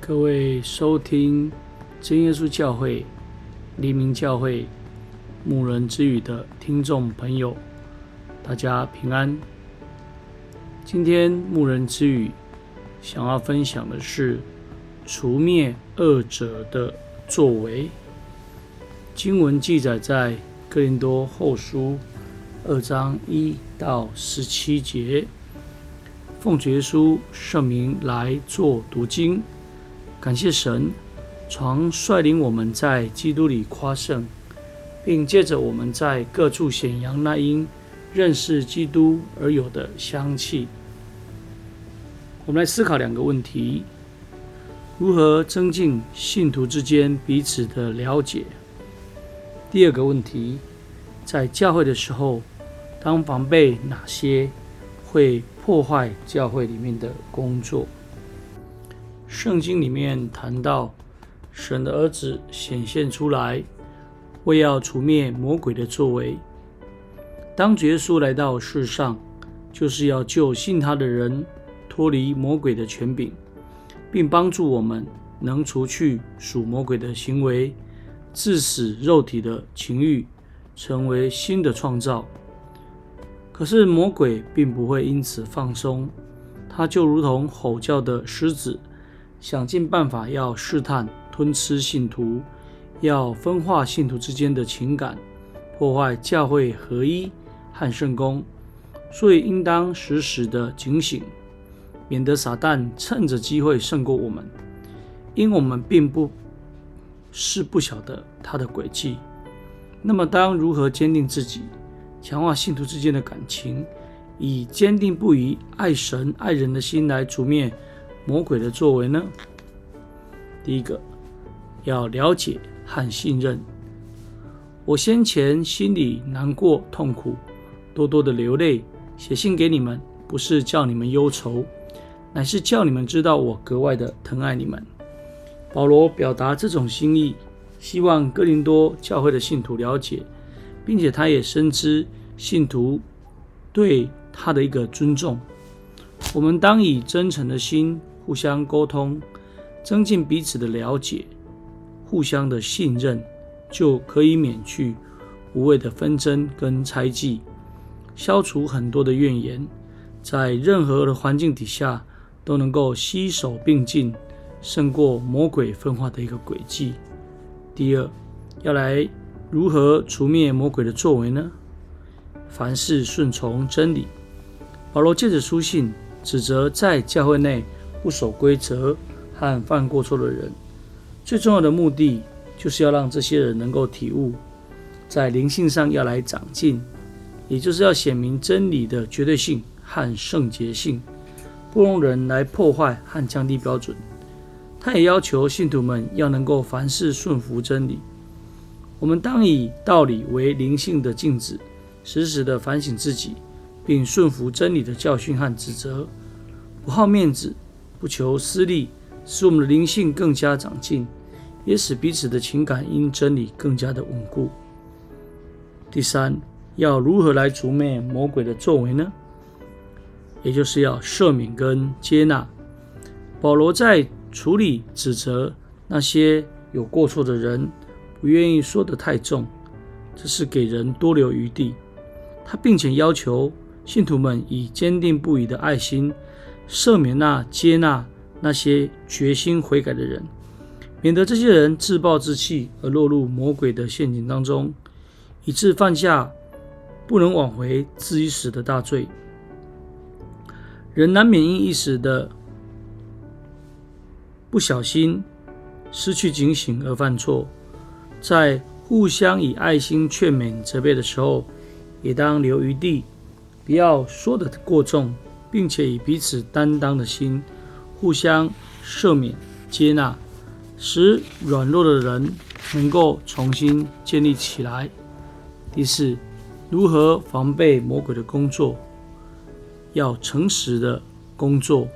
各位收听真耶稣教会黎明教会牧人之语的听众朋友，大家平安。今天牧人之语想要分享的是除灭恶者的作为。经文记载在哥林多后书二章一到十七节。奉主耶稣圣名来做读经。感谢神，常率领我们在基督里夸胜，并借着我们在各处显扬那因认识基督而有的香气。我们来思考两个问题：如何增进信徒之间彼此的了解？第二个问题，在教会的时候，当防备哪些会破坏教会里面的工作？圣经里面谈到，神的儿子显现出来，为要除灭魔鬼的作为。当主耶稣来到世上，就是要救信他的人脱离魔鬼的权柄，并帮助我们能除去属魔鬼的行为，致死肉体的情欲，成为新的创造。可是魔鬼并不会因此放松，他就如同吼叫的狮子。想尽办法要试探、吞吃信徒，要分化信徒之间的情感，破坏教会合一和圣公，所以应当时时的警醒，免得撒旦趁着机会胜过我们。因我们并不是不晓得他的诡计。那么，当如何坚定自己，强化信徒之间的感情，以坚定不移爱神爱人的心来除灭魔鬼的作为呢？第一个，要了解和信任。我先前心里难过痛苦，多多的流泪，写信给你们，不是叫你们忧愁，乃是叫你们知道我格外的疼爱你们。保罗表达这种心意，希望哥林多教会的信徒了解，并且他也深知信徒对他的一个尊重。我们当以真诚的心。互相沟通，增进彼此的了解，互相的信任，就可以免去无谓的纷争跟猜忌，消除很多的怨言，在任何的环境底下都能够携手并进，胜过魔鬼分化的一个轨迹。第二，要来如何除灭魔鬼的作为呢？凡事顺从真理。保罗借着书信指责在教会内。不守规则和犯过错的人，最重要的目的就是要让这些人能够体悟，在灵性上要来长进，也就是要显明真理的绝对性和圣洁性，不容人来破坏和降低标准。他也要求信徒们要能够凡事顺服真理。我们当以道理为灵性的镜子，时时的反省自己，并顺服真理的教训和指责，不好面子。不求私利，使我们的灵性更加长进，也使彼此的情感因真理更加的稳固。第三，要如何来除灭魔鬼的作为呢？也就是要赦免跟接纳。保罗在处理指责那些有过错的人，不愿意说得太重，这是给人多留余地。他并且要求信徒们以坚定不移的爱心。赦免那接纳那些决心悔改的人，免得这些人自暴自弃而落入魔鬼的陷阱当中，以致犯下不能挽回自己死的大罪。人难免因一时的不小心失去警醒而犯错，在互相以爱心劝勉责备的时候，也当留余地，不要说得过重。并且以彼此担当的心，互相赦免、接纳，使软弱的人能够重新建立起来。第四，如何防备魔鬼的工作？要诚实的工作。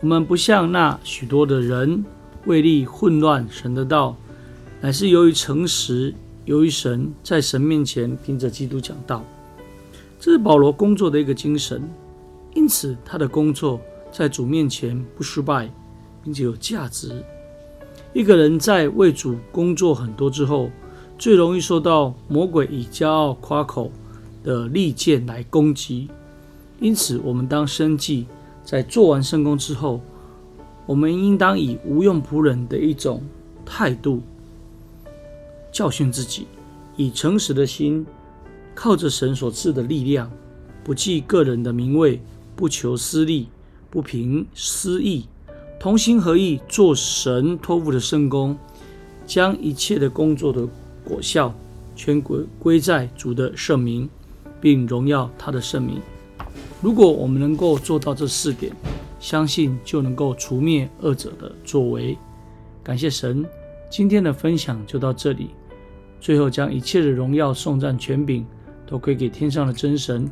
我们不像那许多的人，为利混乱神的道，乃是由于诚实，由于神在神面前凭着基督讲道。这是保罗工作的一个精神。因此，他的工作在主面前不失败，并且有价值。一个人在为主工作很多之后，最容易受到魔鬼以骄傲夸口的利剑来攻击。因此，我们当生计在做完圣工之后，我们应当以无用仆人的一种态度教训自己，以诚实的心，靠着神所赐的力量，不计个人的名位，不求私利，不凭私意。同心合意做神托付的圣工，将一切的工作的果效全归归在主的圣名，并荣耀他的圣名。如果我们能够做到这四点，相信就能够除灭恶者的作为。感谢神，今天的分享就到这里。最后，将一切的荣耀、颂赞、权柄都归给天上的真神。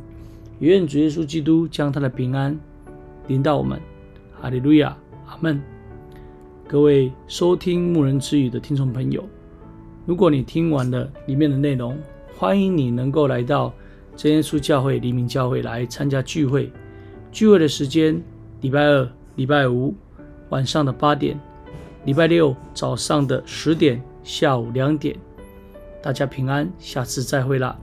愿主耶稣基督将他的平安临到我们。哈利路亚。阿门。各位收听牧人之语的听众朋友，如果你听完了里面的内容，欢迎你能够来到真耶稣教会黎明教会来参加聚会。聚会的时间：礼拜二、礼拜五晚上的八点，礼拜六早上的十点，下午两点。大家平安，下次再会啦。